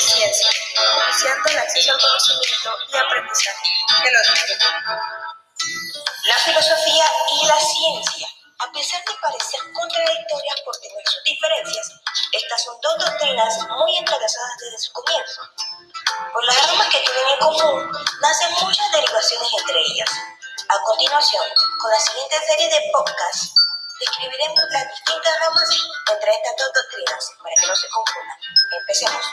ciencia, el acceso al conocimiento y aprendizaje. La filosofía y la ciencia, a pesar de parecer contradictorias por tener sus diferencias, estas son dos doctrinas muy entrelazadas desde su comienzo. Por las ramas que tienen en común, nacen muchas derivaciones entre ellas. A continuación, con la siguiente serie de podcasts, describiremos las distintas ramas entre estas dos doctrinas para que no se confundan. Empecemos.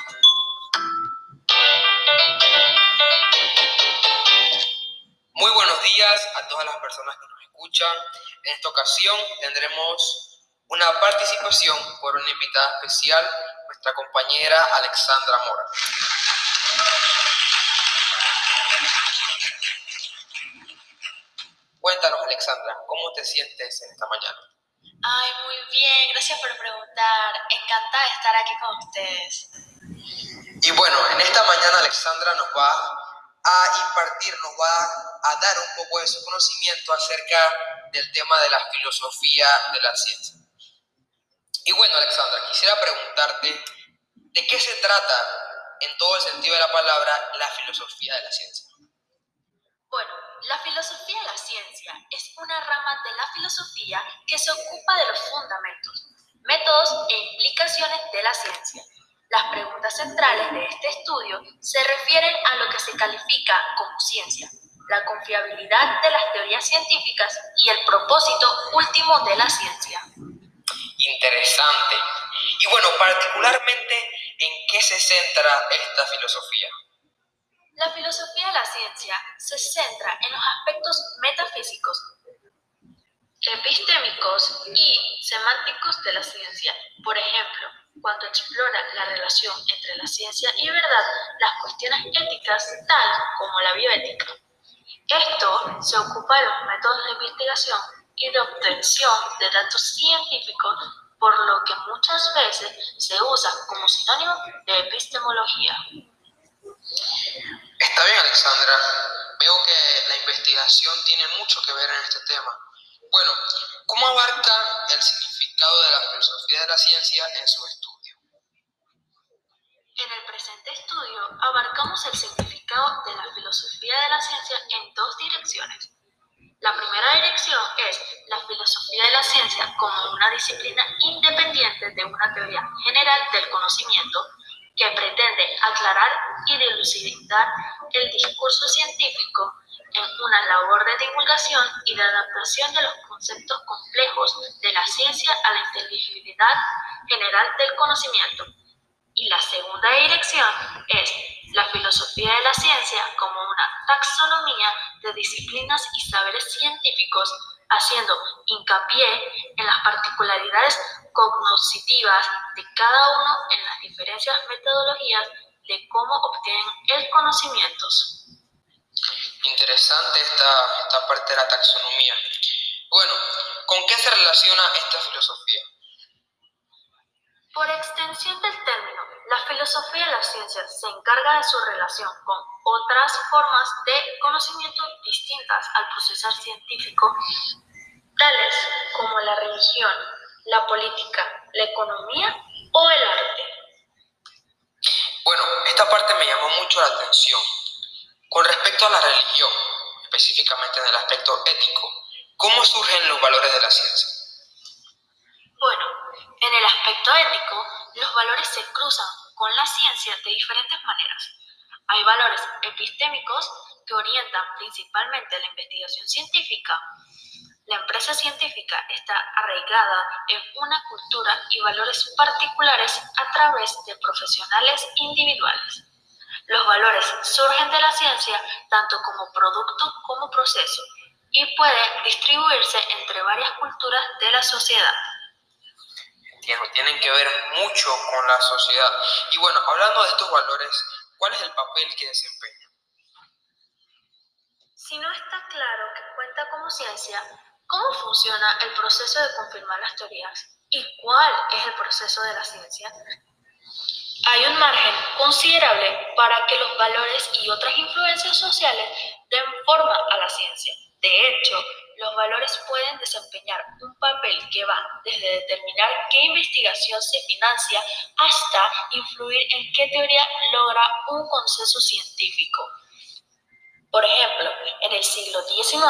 Muy buenos días a todas las personas que nos escuchan. En esta ocasión tendremos una participación por una invitada especial, nuestra compañera Alexandra Mora. Cuéntanos, Alexandra, ¿cómo te sientes en esta mañana? Ay, muy bien, gracias por preguntar. Encantada de estar aquí con ustedes. Y bueno, en esta mañana Alexandra nos va a impartir, nos va a dar un poco de su conocimiento acerca del tema de la filosofía de la ciencia. Y bueno, Alexandra, quisiera preguntarte, ¿de qué se trata en todo el sentido de la palabra la filosofía de la ciencia? Bueno, la filosofía de la ciencia es una rama de la filosofía que se ocupa de los fundamentos, métodos e implicaciones de la ciencia. Las preguntas centrales de este estudio se refieren a lo que se califica como ciencia, la confiabilidad de las teorías científicas y el propósito último de la ciencia. Interesante. Y bueno, particularmente, ¿en qué se centra esta filosofía? La filosofía de la ciencia se centra en los aspectos metafísicos, epistémicos y semánticos de la ciencia. Por ejemplo, cuando explora la relación entre la ciencia y verdad, las cuestiones éticas, tal como la bioética. Esto se ocupa de los métodos de investigación y de obtención de datos científicos, por lo que muchas veces se usa como sinónimo de epistemología. Está bien, Alexandra. Veo que la investigación tiene mucho que ver en este tema. Bueno, ¿cómo abarca el significado de la filosofía de la ciencia en su estudio? En el presente estudio abarcamos el significado de la filosofía de la ciencia en dos direcciones. La primera dirección es la filosofía de la ciencia como una disciplina independiente de una teoría general del conocimiento que pretende aclarar y dilucidar el discurso científico en una labor de divulgación y de adaptación de los conceptos complejos de la ciencia a la inteligibilidad general del conocimiento. Y la segunda dirección es la filosofía de la ciencia como una taxonomía de disciplinas y saberes científicos, haciendo hincapié en las particularidades cognoscitivas de cada uno en las diferentes metodologías de cómo obtienen el conocimiento. Interesante esta, esta parte de la taxonomía. Bueno, ¿con qué se relaciona esta filosofía? Por extensión del término, la filosofía de la ciencia se encarga de su relación con otras formas de conocimiento distintas al procesar científico, tales como la religión, la política, la economía o el arte. Bueno, esta parte me llamó mucho la atención. Con respecto a la religión, específicamente en el aspecto ético, ¿cómo surgen los valores de la ciencia? Bueno, en el aspecto ético, los valores se cruzan con la ciencia de diferentes maneras. Hay valores epistémicos que orientan principalmente la investigación científica. La empresa científica está arraigada en una cultura y valores particulares a través de profesionales individuales. Los valores surgen de la ciencia tanto como producto como proceso y pueden distribuirse entre varias culturas de la sociedad tienen que ver mucho con la sociedad. Y bueno, hablando de estos valores, ¿cuál es el papel que desempeñan? Si no está claro que cuenta como ciencia, ¿cómo funciona el proceso de confirmar las teorías? ¿Y cuál es el proceso de la ciencia? Hay un margen considerable para que los valores y otras influencias sociales den forma a la ciencia. De hecho, los valores pueden desempeñar un papel que va desde determinar qué investigación se financia hasta influir en qué teoría logra un consenso científico. Por ejemplo, en el siglo XIX,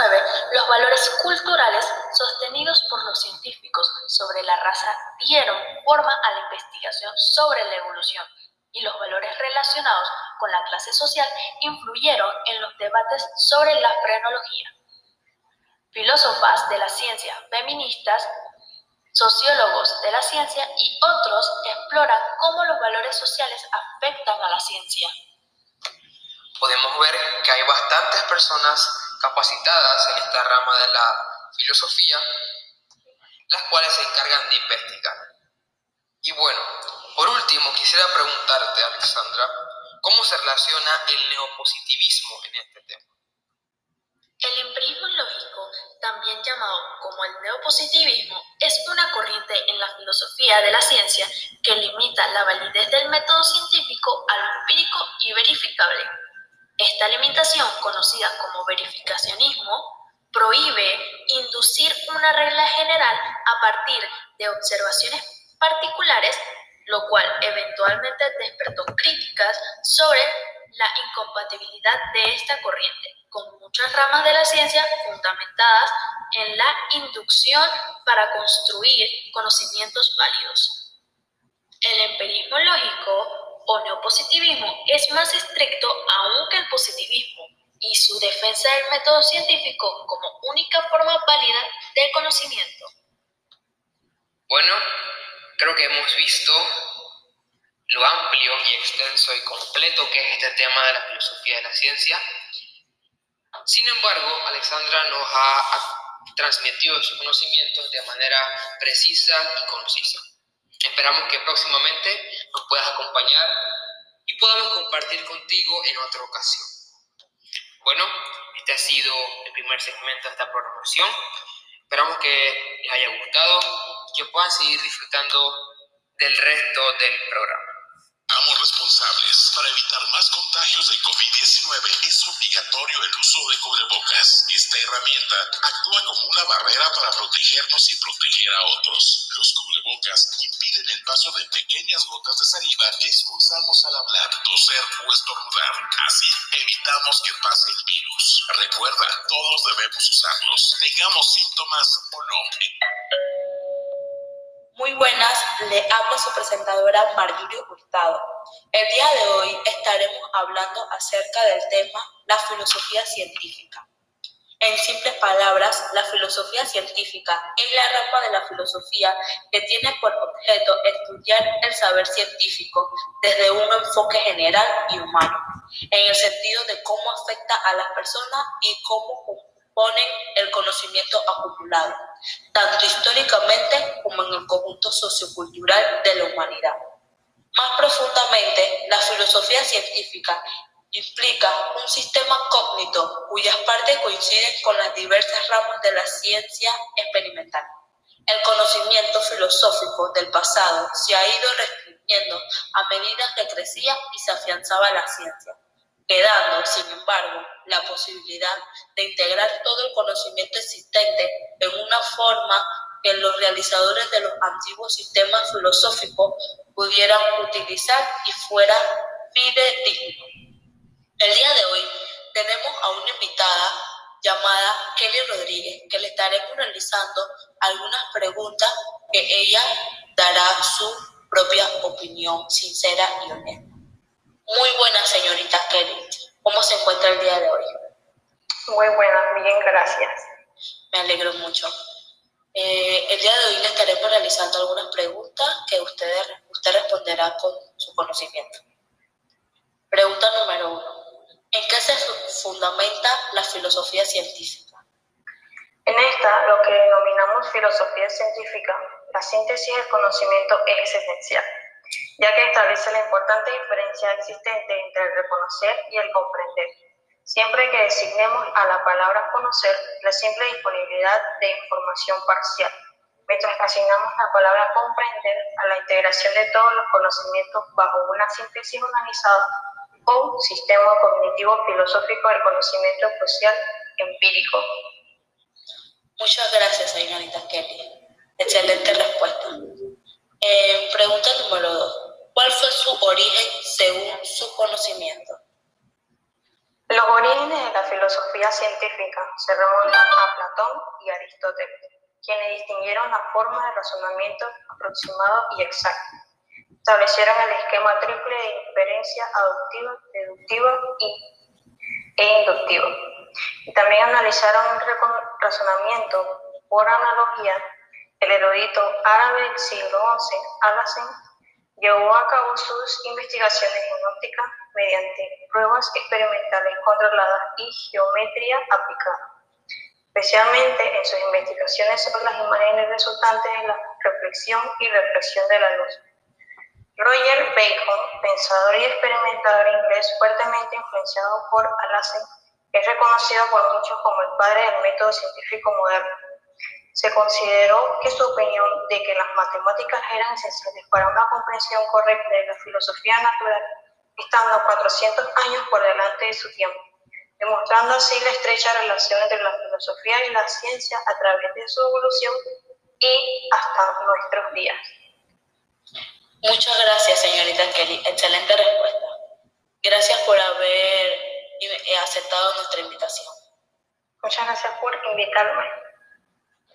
los valores culturales sostenidos por los científicos sobre la raza dieron forma a la investigación sobre la evolución y los valores relacionados con la clase social influyeron en los debates sobre la frenología. Filósofas de la ciencia, feministas, sociólogos de la ciencia y otros exploran cómo los valores sociales afectan a la ciencia. Podemos ver que hay bastantes personas capacitadas en esta rama de la filosofía, las cuales se encargan de investigar. Y bueno, por último, quisiera preguntarte, Alexandra, ¿cómo se relaciona el neopositivismo en este tema? El empirismo lógico, también llamado como el neopositivismo, es una corriente en la filosofía de la ciencia que limita la validez del método científico a lo empírico y verificable. Esta limitación, conocida como verificacionismo, prohíbe inducir una regla general a partir de observaciones particulares lo cual eventualmente despertó críticas sobre la incompatibilidad de esta corriente, con muchas ramas de la ciencia fundamentadas en la inducción para construir conocimientos válidos. El empirismo lógico o neopositivismo es más estricto aún que el positivismo y su defensa del método científico como única forma válida de conocimiento. Bueno, creo que hemos visto lo amplio y extenso y completo que es este tema de la filosofía de la ciencia. Sin embargo, Alexandra nos ha transmitido sus conocimientos de manera precisa y concisa. Esperamos que próximamente nos puedas acompañar y podamos compartir contigo en otra ocasión. Bueno, este ha sido el primer segmento de esta programación. Esperamos que les haya gustado y que puedan seguir disfrutando del resto del programa. Amos responsables. Para evitar más contagios de COVID-19 es obligatorio el uso de cubrebocas. Esta herramienta actúa como una barrera para protegernos y proteger a otros. Los cubrebocas impiden el paso de pequeñas gotas de saliva que expulsamos al hablar, toser o estornudar. Así evitamos que pase el virus. Recuerda, todos debemos usarlos, tengamos síntomas o no. Muy buenas, le habla su presentadora Marguilio Hurtado. El día de hoy estaremos hablando acerca del tema la filosofía científica. En simples palabras, la filosofía científica es la rama de la filosofía que tiene por objeto estudiar el saber científico desde un enfoque general y humano, en el sentido de cómo afecta a las personas y cómo ponen el conocimiento acumulado, tanto históricamente como en el conjunto sociocultural de la humanidad. Más profundamente, la filosofía científica implica un sistema cógnito cuyas partes coinciden con las diversas ramas de la ciencia experimental. El conocimiento filosófico del pasado se ha ido restringiendo a medida que crecía y se afianzaba la ciencia quedando, sin embargo, la posibilidad de integrar todo el conocimiento existente en una forma que los realizadores de los antiguos sistemas filosóficos pudieran utilizar y fuera fidedigno. El día de hoy tenemos a una invitada llamada Kelly Rodríguez, que le estaremos realizando algunas preguntas que ella dará su propia opinión sincera y honesta. Muy buena, señorita Kelly. ¿Cómo se encuentra el día de hoy? Muy buena, bien, gracias. Me alegro mucho. Eh, el día de hoy le estaremos realizando algunas preguntas que usted, usted responderá con su conocimiento. Pregunta número uno. ¿En qué se fundamenta la filosofía científica? En esta, lo que denominamos filosofía científica, la síntesis del conocimiento es esencial ya que establece la importante diferencia existente entre el reconocer y el comprender. Siempre que designemos a la palabra conocer la simple disponibilidad de información parcial, mientras que asignamos la palabra comprender a la integración de todos los conocimientos bajo una síntesis organizada o sistema cognitivo filosófico del conocimiento social empírico. Muchas gracias, señorita Kelly. Excelente respuesta. Eh, pregunta número dos. ¿Cuál fue su origen según su conocimiento? Los orígenes de la filosofía científica se remontan a Platón y Aristóteles, quienes distinguieron la forma de razonamiento aproximado y exacto. Establecieron el esquema triple de inferencia aductiva, deductiva y, e inductiva. También analizaron el razonamiento por analogía. El erudito árabe siglo XI, Alhazen, llevó a cabo sus investigaciones en óptica mediante pruebas experimentales controladas y geometría aplicada, especialmente en sus investigaciones sobre las imágenes resultantes de la reflexión y reflexión de la luz. Roger Bacon, pensador y experimentador inglés fuertemente influenciado por Alhazen, es reconocido por muchos como el padre del método científico moderno. Se consideró que su opinión de que las matemáticas eran esenciales para una comprensión correcta de la filosofía natural, estando 400 años por delante de su tiempo, demostrando así la estrecha relación entre la filosofía y la ciencia a través de su evolución y hasta nuestros días. Muchas gracias, señorita Kelly. Excelente respuesta. Gracias por haber aceptado nuestra invitación. Muchas gracias por invitarme.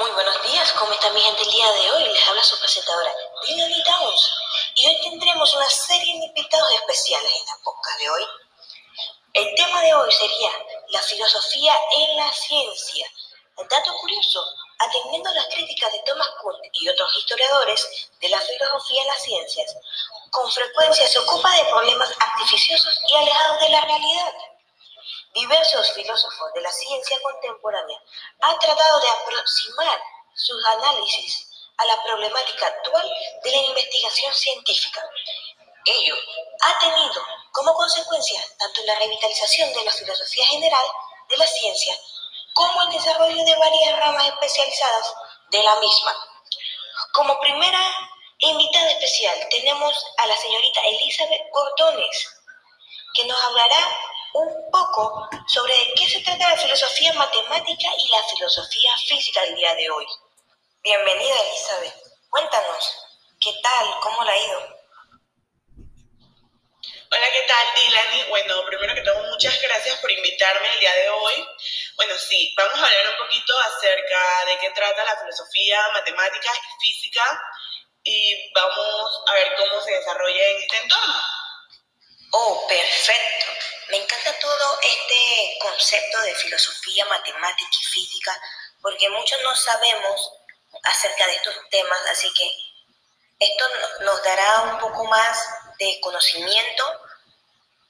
Muy buenos días, ¿cómo está mi gente el día de hoy? Les habla su presentadora, Lilian Downs. Y hoy tendremos una serie de invitados especiales en la podcast de hoy. El tema de hoy sería la filosofía en la ciencia. El dato curioso, atendiendo las críticas de Thomas Kuhn y otros historiadores de la filosofía en las ciencias, con frecuencia se ocupa de problemas artificiosos y alejados de la realidad. Diversos filósofos de la ciencia contemporánea han tratado de aproximar sus análisis a la problemática actual de la investigación científica. Ello ha tenido como consecuencia tanto la revitalización de la filosofía general de la ciencia como el desarrollo de varias ramas especializadas de la misma. Como primera invitada especial tenemos a la señorita Elizabeth Gordones, que nos hablará un poco sobre de qué se trata la filosofía matemática y la filosofía física del día de hoy. Bienvenida Elizabeth, cuéntanos, ¿qué tal? ¿Cómo la ha ido? Hola, ¿qué tal, Dylan? Bueno, primero que todo, muchas gracias por invitarme el día de hoy. Bueno, sí, vamos a hablar un poquito acerca de qué trata la filosofía matemática y física y vamos a ver cómo se desarrolla en este entorno. Oh, perfecto. Me encanta todo este concepto de filosofía, matemática y física, porque muchos no sabemos acerca de estos temas, así que esto nos dará un poco más de conocimiento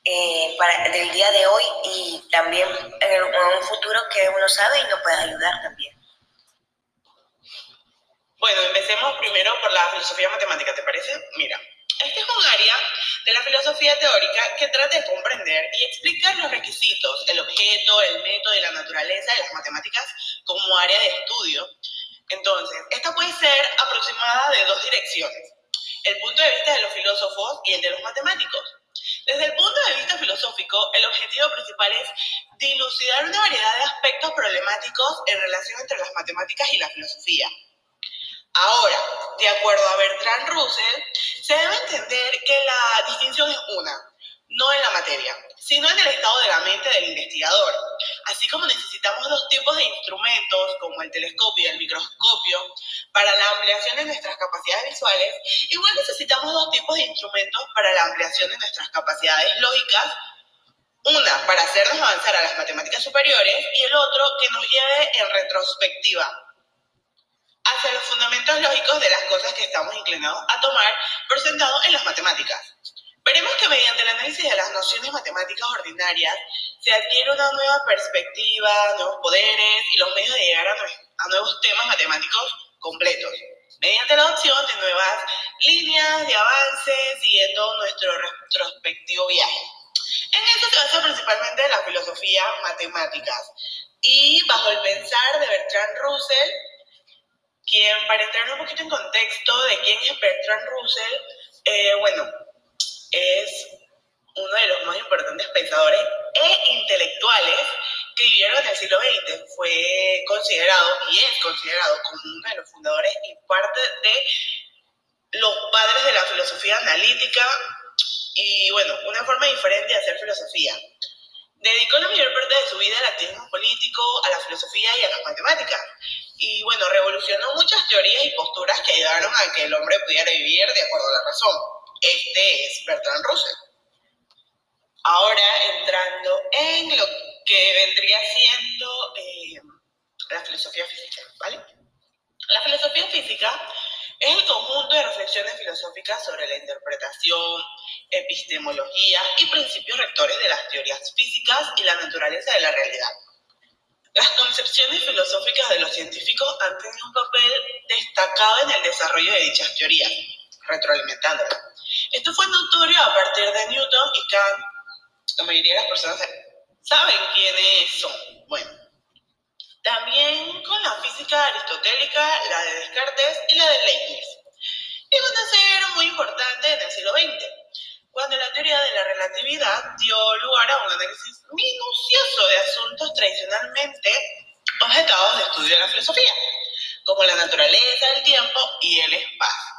eh, para, del día de hoy y también en, un futuro que uno sabe y nos puede ayudar también. Bueno, empecemos primero por la filosofía matemática, ¿te parece? Mira, este es un área de la filosofía teórica que trata de comprender y explicar los requisitos, el objeto, el método y la naturaleza de las matemáticas como área de estudio. Entonces, esta puede ser aproximada de dos direcciones, el punto de vista de los filósofos y el de los matemáticos. Desde el punto de vista filosófico, el objetivo principal es dilucidar una variedad de aspectos problemáticos en relación entre las matemáticas y la filosofía. Ahora, de acuerdo a Bertrand Russell, se debe entender que la distinción es una, no en la materia, sino en el estado de la mente del investigador. Así como necesitamos dos tipos de instrumentos, como el telescopio y el microscopio, para la ampliación de nuestras capacidades visuales, igual necesitamos dos tipos de instrumentos para la ampliación de nuestras capacidades lógicas, una para hacernos avanzar a las matemáticas superiores y el otro que nos lleve en retrospectiva hacia los fundamentos lógicos de las cosas que estamos inclinados a tomar por sentado en las matemáticas. Veremos que mediante el análisis de las nociones matemáticas ordinarias se adquiere una nueva perspectiva, nuevos poderes y los medios de llegar a, a nuevos temas matemáticos completos, mediante la adopción de nuevas líneas de avance siguiendo nuestro retrospectivo viaje. En esto se basa principalmente la filosofía matemáticas y bajo el pensar de Bertrand Russell, quien para entrar un poquito en contexto de quién es Bertrand Russell, eh, bueno, es uno de los más importantes pensadores e intelectuales que vivieron en el siglo XX. Fue considerado y es considerado como uno de los fundadores y parte de los padres de la filosofía analítica y, bueno, una forma diferente de hacer filosofía. Dedicó la mayor parte de su vida al activismo político, a la filosofía y a las matemáticas. Y bueno, revolucionó muchas teorías y posturas que ayudaron a que el hombre pudiera vivir de acuerdo a la razón. Este es Bertrand Russell. Ahora entrando en lo que vendría siendo eh, la filosofía física, ¿vale? La filosofía física es el conjunto de reflexiones filosóficas sobre la interpretación, epistemología y principios rectores de las teorías físicas y la naturaleza de la realidad. Las concepciones filosóficas de los científicos han tenido un papel destacado en el desarrollo de dichas teorías, retroalimentándolas. Esto fue notorio a partir de Newton y Kant. La mayoría de las personas saben quiénes son. Bueno, también con la física aristotélica, la de Descartes y la de Leibniz. Y van a muy importantes en el siglo XX, cuando la teoría de la relatividad dio lugar a un análisis minucioso de asuntos tradicionalmente objetados de estudio de la filosofía, como la naturaleza, el tiempo y el espacio.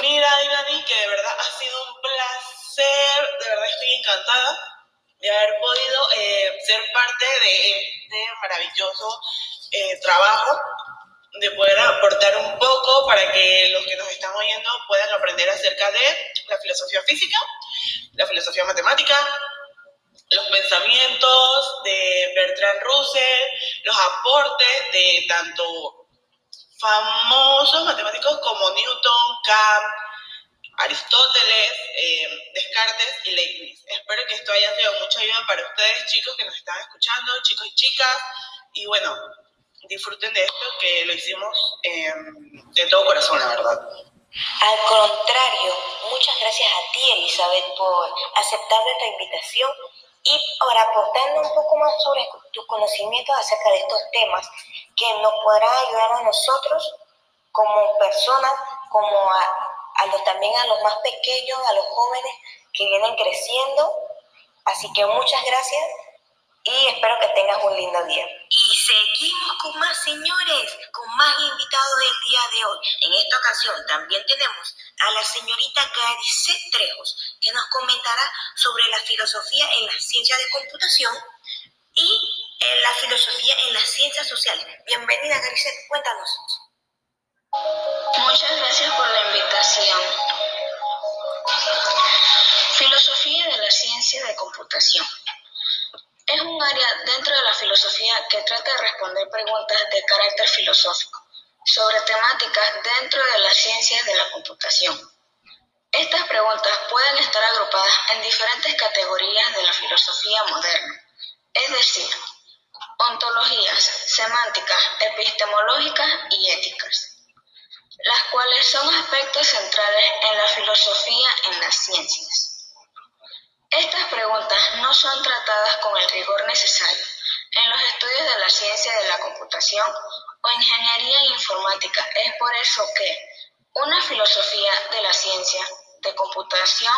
Mira, Dani, que de verdad ha sido un placer, de verdad estoy encantada de haber podido eh, ser parte de este maravilloso eh, trabajo, de poder aportar un poco para que los que nos están oyendo puedan aprender acerca de la filosofía física, la filosofía matemática, los pensamientos de Bertrand Russell, los aportes de tanto famosos matemáticos como Newton, Kant, Aristóteles, eh, Descartes y Leibniz. Espero que esto haya sido mucha ayuda para ustedes, chicos que nos están escuchando, chicos y chicas. Y bueno, disfruten de esto que lo hicimos eh, de todo corazón, la verdad. Al contrario, muchas gracias a ti, Elizabeth, por aceptar nuestra invitación y por aportarnos un poco más sobre tus conocimientos acerca de estos temas que nos podrán ayudar a nosotros como personas, como a a los, también a los más pequeños, a los jóvenes que vienen creciendo. Así que muchas gracias y espero que tengas un lindo día. Y seguimos con más señores, con más invitados del día de hoy. En esta ocasión también tenemos a la señorita Garicet Trejos, que nos comentará sobre la filosofía en la ciencia de computación y en la filosofía en las ciencias sociales. Bienvenida Garicet, cuéntanos. Muchas gracias por la invitación. Filosofía de la ciencia de computación. Es un área dentro de la filosofía que trata de responder preguntas de carácter filosófico sobre temáticas dentro de las ciencias de la computación. Estas preguntas pueden estar agrupadas en diferentes categorías de la filosofía moderna, es decir, ontologías, semánticas, epistemológicas y éticas las cuales son aspectos centrales en la filosofía en las ciencias. Estas preguntas no son tratadas con el rigor necesario en los estudios de la ciencia de la computación o ingeniería informática. Es por eso que una filosofía de la ciencia de computación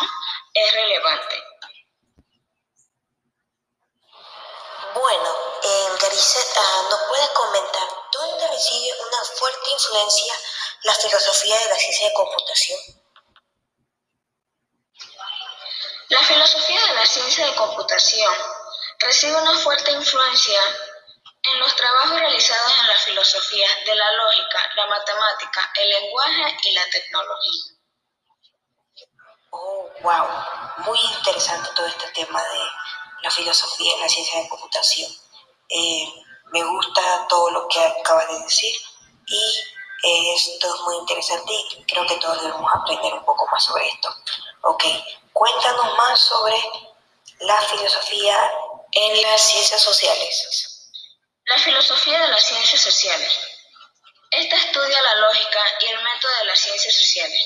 es relevante. Bueno, eh, Gariceta, ¿nos puede comentar dónde reside una fuerte influencia la filosofía de la ciencia de computación? La filosofía de la ciencia de computación recibe una fuerte influencia en los trabajos realizados en la filosofía de la lógica, la matemática, el lenguaje y la tecnología. Oh, wow, muy interesante todo este tema de la filosofía en la ciencia de computación. Eh, me gusta todo lo que acabas de decir y esto es muy interesante y creo que todos debemos aprender un poco más sobre esto. Ok, cuéntanos más sobre la filosofía en las ciencias sociales. La filosofía de las ciencias sociales. Esta estudia la lógica y el método de las ciencias sociales,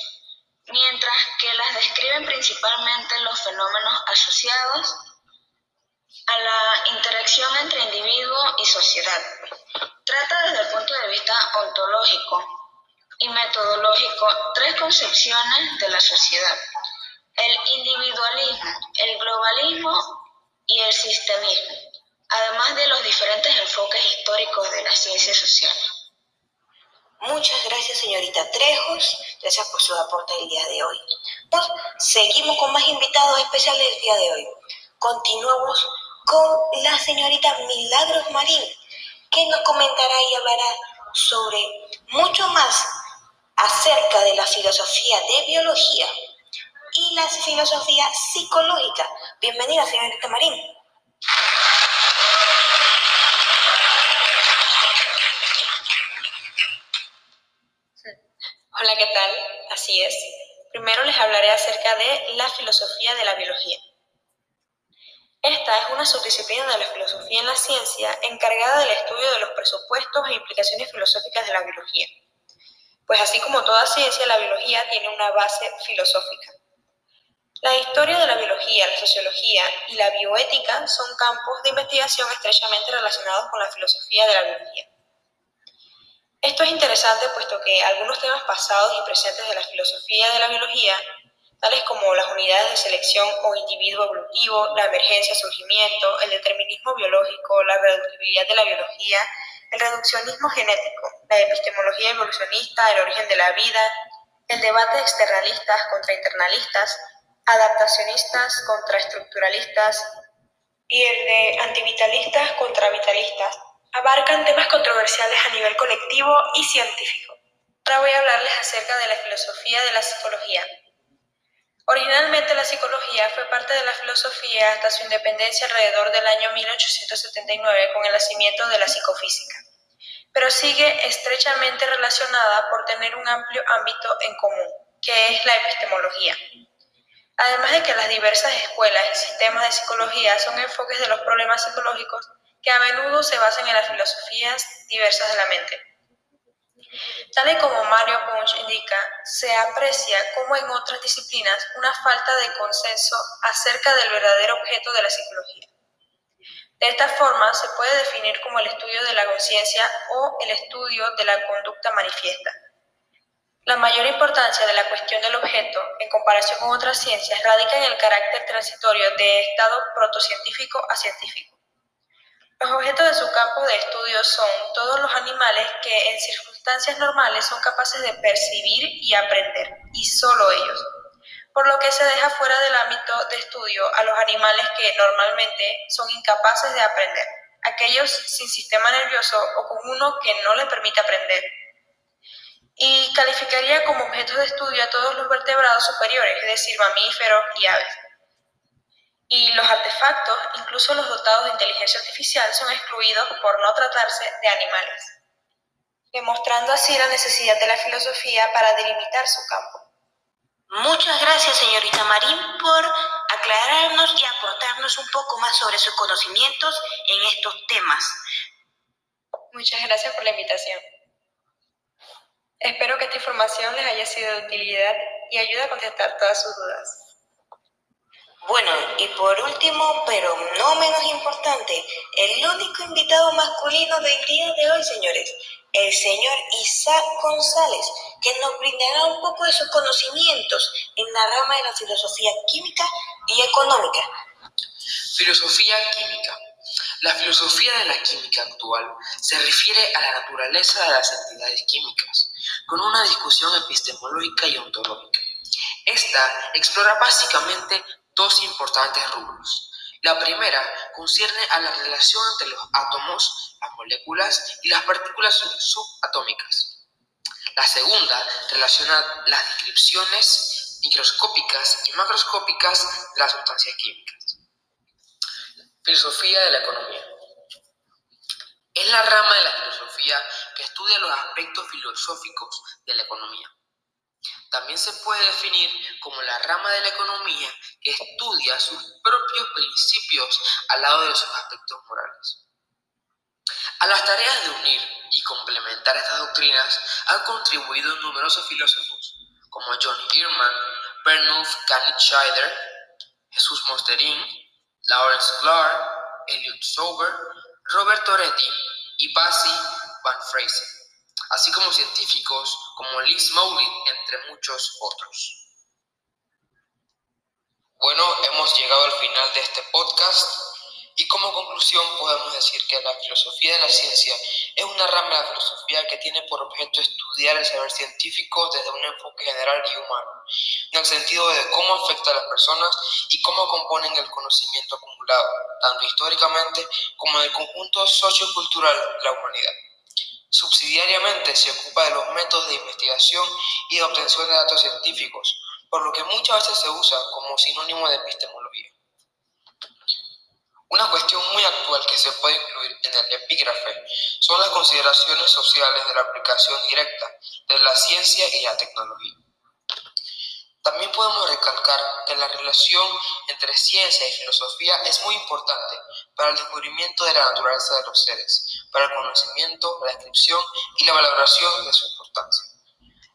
mientras que las describen principalmente los fenómenos asociados a la interacción entre individuo y sociedad. Trata desde el punto de vista ontológico y metodológico tres concepciones de la sociedad, el individualismo, el globalismo y el sistemismo, además de los diferentes enfoques históricos de las ciencias sociales. Muchas gracias, señorita Trejos. Gracias por su aporte el día de hoy. Pues, seguimos con más invitados especiales el día de hoy. Continuamos con la señorita Milagros Marín, que nos comentará y hablará sobre mucho más acerca de la filosofía de biología y la filosofía psicológica. Bienvenida, señorita Marín. Hola, ¿qué tal? Así es. Primero les hablaré acerca de la filosofía de la biología. Esta es una subdisciplina de la filosofía en la ciencia encargada del estudio de los presupuestos e implicaciones filosóficas de la biología. Pues así como toda ciencia, la biología tiene una base filosófica. La historia de la biología, la sociología y la bioética son campos de investigación estrechamente relacionados con la filosofía de la biología. Esto es interesante puesto que algunos temas pasados y presentes de la filosofía de la biología, tales como las unidades de selección o individuo evolutivo, la emergencia, surgimiento, el determinismo biológico, la reductibilidad de la biología, el reduccionismo genético, la epistemología evolucionista, el origen de la vida, el debate de externalistas contra internalistas, adaptacionistas contra estructuralistas y el de antivitalistas contra vitalistas abarcan temas controversiales a nivel colectivo y científico. Ahora voy a hablarles acerca de la filosofía de la psicología. Originalmente la psicología fue parte de la filosofía hasta su independencia alrededor del año 1879 con el nacimiento de la psicofísica, pero sigue estrechamente relacionada por tener un amplio ámbito en común, que es la epistemología. Además de que las diversas escuelas y sistemas de psicología son enfoques de los problemas psicológicos que a menudo se basan en las filosofías diversas de la mente. Tal y como Mario Bunch indica, se aprecia como en otras disciplinas una falta de consenso acerca del verdadero objeto de la psicología. De esta forma, se puede definir como el estudio de la conciencia o el estudio de la conducta manifiesta. La mayor importancia de la cuestión del objeto, en comparación con otras ciencias, radica en el carácter transitorio de estado protocientífico a científico. Los objetos de su campo de estudio son todos los animales que en circunstancias normales son capaces de percibir y aprender, y solo ellos, por lo que se deja fuera del ámbito de estudio a los animales que normalmente son incapaces de aprender, aquellos sin sistema nervioso o con uno que no les permite aprender. Y calificaría como objetos de estudio a todos los vertebrados superiores, es decir, mamíferos y aves. Y los artefactos, incluso los dotados de inteligencia artificial, son excluidos por no tratarse de animales, demostrando así la necesidad de la filosofía para delimitar su campo. Muchas gracias, señorita Marín, por aclararnos y aportarnos un poco más sobre sus conocimientos en estos temas. Muchas gracias por la invitación. Espero que esta información les haya sido de utilidad y ayude a contestar todas sus dudas. Bueno, y por último, pero no menos importante, el único invitado masculino del día de hoy, señores, el señor Isaac González, que nos brindará un poco de sus conocimientos en la rama de la filosofía química y económica. Filosofía química. La filosofía de la química actual se refiere a la naturaleza de las entidades químicas, con una discusión epistemológica y ontológica. Esta explora básicamente dos importantes rubros. La primera concierne a la relación entre los átomos, las moléculas y las partículas subatómicas. La segunda relaciona las descripciones microscópicas y macroscópicas de las sustancias químicas. Filosofía de la economía. Es la rama de la filosofía estudia los aspectos filosóficos de la economía. También se puede definir como la rama de la economía que estudia sus propios principios al lado de sus aspectos morales. A las tareas de unir y complementar estas doctrinas han contribuido numerosos filósofos, como John Ehrman, Bernulf Scheider, Jesús Mosterin, Lawrence Clark, Elliot Sober, Robert Toretti y Basie Van Fraser, así como científicos como Liz Mowley, entre muchos otros. Bueno, hemos llegado al final de este podcast y como conclusión podemos decir que la filosofía de la ciencia es una rama de la filosofía que tiene por objeto estudiar el saber científico desde un enfoque general y humano, en el sentido de cómo afecta a las personas y cómo componen el conocimiento acumulado, tanto históricamente como en el conjunto sociocultural de la humanidad. Subsidiariamente se ocupa de los métodos de investigación y de obtención de datos científicos, por lo que muchas veces se usa como sinónimo de epistemología. Una cuestión muy actual que se puede incluir en el epígrafe son las consideraciones sociales de la aplicación directa de la ciencia y la tecnología. También podemos recalcar que la relación entre ciencia y filosofía es muy importante para el descubrimiento de la naturaleza de los seres, para el conocimiento, la descripción y la valoración de su importancia.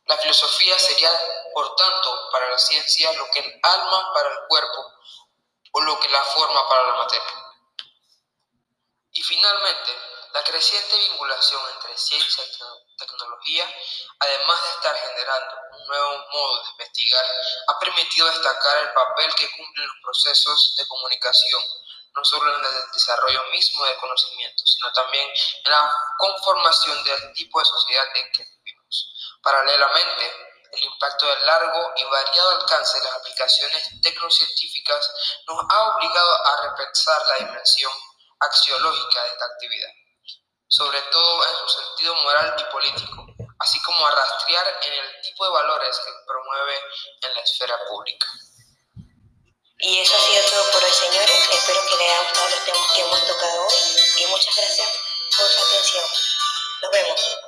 La filosofía sería, por tanto, para la ciencia lo que el alma para el cuerpo o lo que la forma para la materia. Y finalmente, la creciente vinculación entre ciencia y tecnología, además de estar generando un nuevo modo de investigar, ha permitido destacar el papel que cumplen los procesos de comunicación, no solo en el desarrollo mismo del conocimiento, sino también en la conformación del tipo de sociedad en que vivimos. Paralelamente, el impacto del largo y variado alcance de las aplicaciones tecnocientíficas nos ha obligado a repensar la dimensión axiológica de esta actividad, sobre todo en su sentido moral y político, así como a rastrear en el tipo de valores que promueve en la esfera pública. Y eso ha sido todo por hoy, señores. Espero que les haya gustado los temas que hemos tocado hoy y muchas gracias por su atención. Nos vemos.